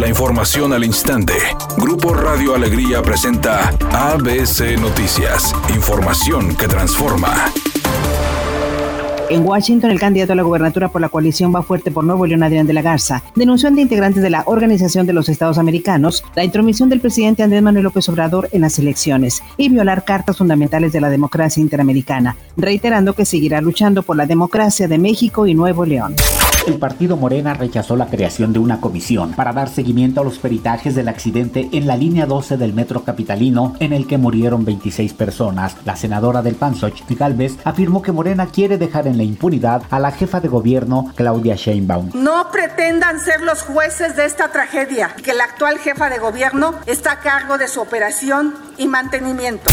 La información al instante. Grupo Radio Alegría presenta ABC Noticias. Información que transforma. En Washington, el candidato a la gubernatura por la coalición Va Fuerte por Nuevo León, Adrián de la Garza, denunció ante integrantes de la Organización de los Estados Americanos la intromisión del presidente Andrés Manuel López Obrador en las elecciones y violar cartas fundamentales de la democracia interamericana, reiterando que seguirá luchando por la democracia de México y Nuevo León. El partido Morena rechazó la creación de una comisión para dar seguimiento a los peritajes del accidente en la línea 12 del metro capitalino en el que murieron 26 personas. La senadora del PAN, Xochitl Galvez, afirmó que Morena quiere dejar en la impunidad a la jefa de gobierno, Claudia Sheinbaum. No pretendan ser los jueces de esta tragedia, que la actual jefa de gobierno está a cargo de su operación y mantenimiento.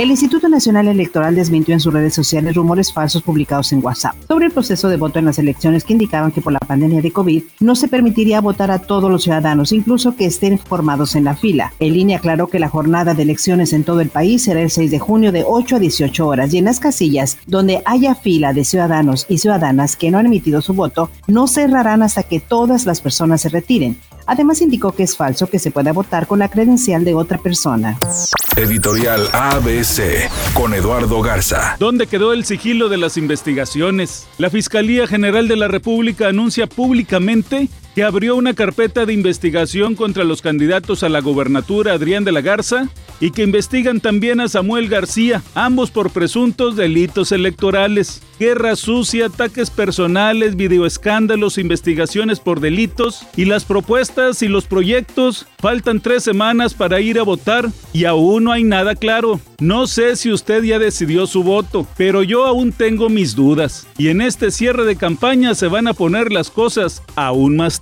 El Instituto Nacional Electoral desmintió en sus redes sociales rumores falsos publicados en WhatsApp sobre el proceso de voto en las elecciones que indicaban que por la pandemia de COVID no se permitiría votar a todos los ciudadanos, incluso que estén formados en la fila. El INE aclaró que la jornada de elecciones en todo el país será el 6 de junio de 8 a 18 horas y en las casillas donde haya fila de ciudadanos y ciudadanas que no han emitido su voto no cerrarán hasta que todas las personas se retiren. Además indicó que es falso que se pueda votar con la credencial de otra persona. Editorial ABC con Eduardo Garza. ¿Dónde quedó el sigilo de las investigaciones? La Fiscalía General de la República anuncia públicamente que abrió una carpeta de investigación contra los candidatos a la gobernatura Adrián de la Garza y que investigan también a Samuel García, ambos por presuntos delitos electorales. Guerra sucia, ataques personales, videoescándalos, investigaciones por delitos y las propuestas y los proyectos. Faltan tres semanas para ir a votar y aún no hay nada claro. No sé si usted ya decidió su voto, pero yo aún tengo mis dudas. Y en este cierre de campaña se van a poner las cosas aún más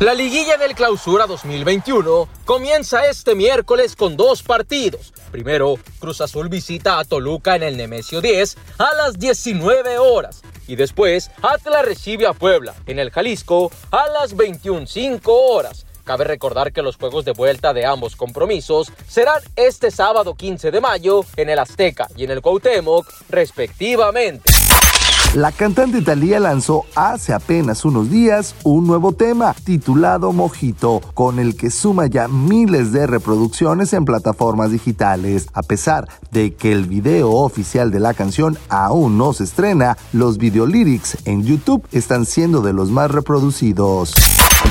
La liguilla del clausura 2021 comienza este miércoles con dos partidos. Primero, Cruz Azul visita a Toluca en el Nemesio 10 a las 19 horas. Y después, Atlas recibe a Puebla en el Jalisco a las 21.05 horas. Cabe recordar que los juegos de vuelta de ambos compromisos serán este sábado 15 de mayo en el Azteca y en el Cuauhtémoc, respectivamente. La cantante Thalía lanzó hace apenas unos días un nuevo tema titulado Mojito, con el que suma ya miles de reproducciones en plataformas digitales. A pesar de que el video oficial de la canción aún no se estrena, los videolyrics en YouTube están siendo de los más reproducidos.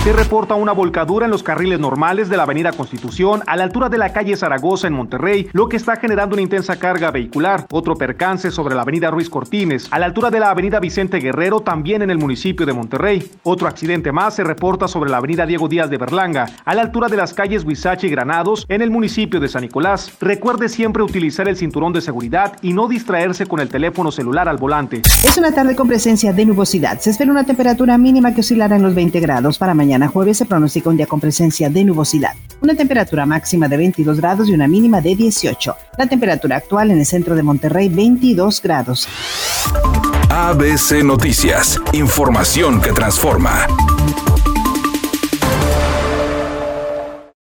Se reporta una volcadura en los carriles normales de la Avenida Constitución a la altura de la calle Zaragoza en Monterrey, lo que está generando una intensa carga vehicular. Otro percance sobre la Avenida Ruiz Cortines, a la altura de la Avenida Vicente Guerrero, también en el municipio de Monterrey. Otro accidente más se reporta sobre la Avenida Diego Díaz de Berlanga, a la altura de las calles Huizache y Granados, en el municipio de San Nicolás. Recuerde siempre utilizar el cinturón de seguridad y no distraerse con el teléfono celular al volante. Es una tarde con presencia de nubosidad. Se espera una temperatura mínima que oscilará en los 20 grados para mañana jueves se pronostica un día con presencia de nubosidad. Una temperatura máxima de 22 grados y una mínima de 18. La temperatura actual en el centro de Monterrey 22 grados. ABC Noticias. Información que transforma.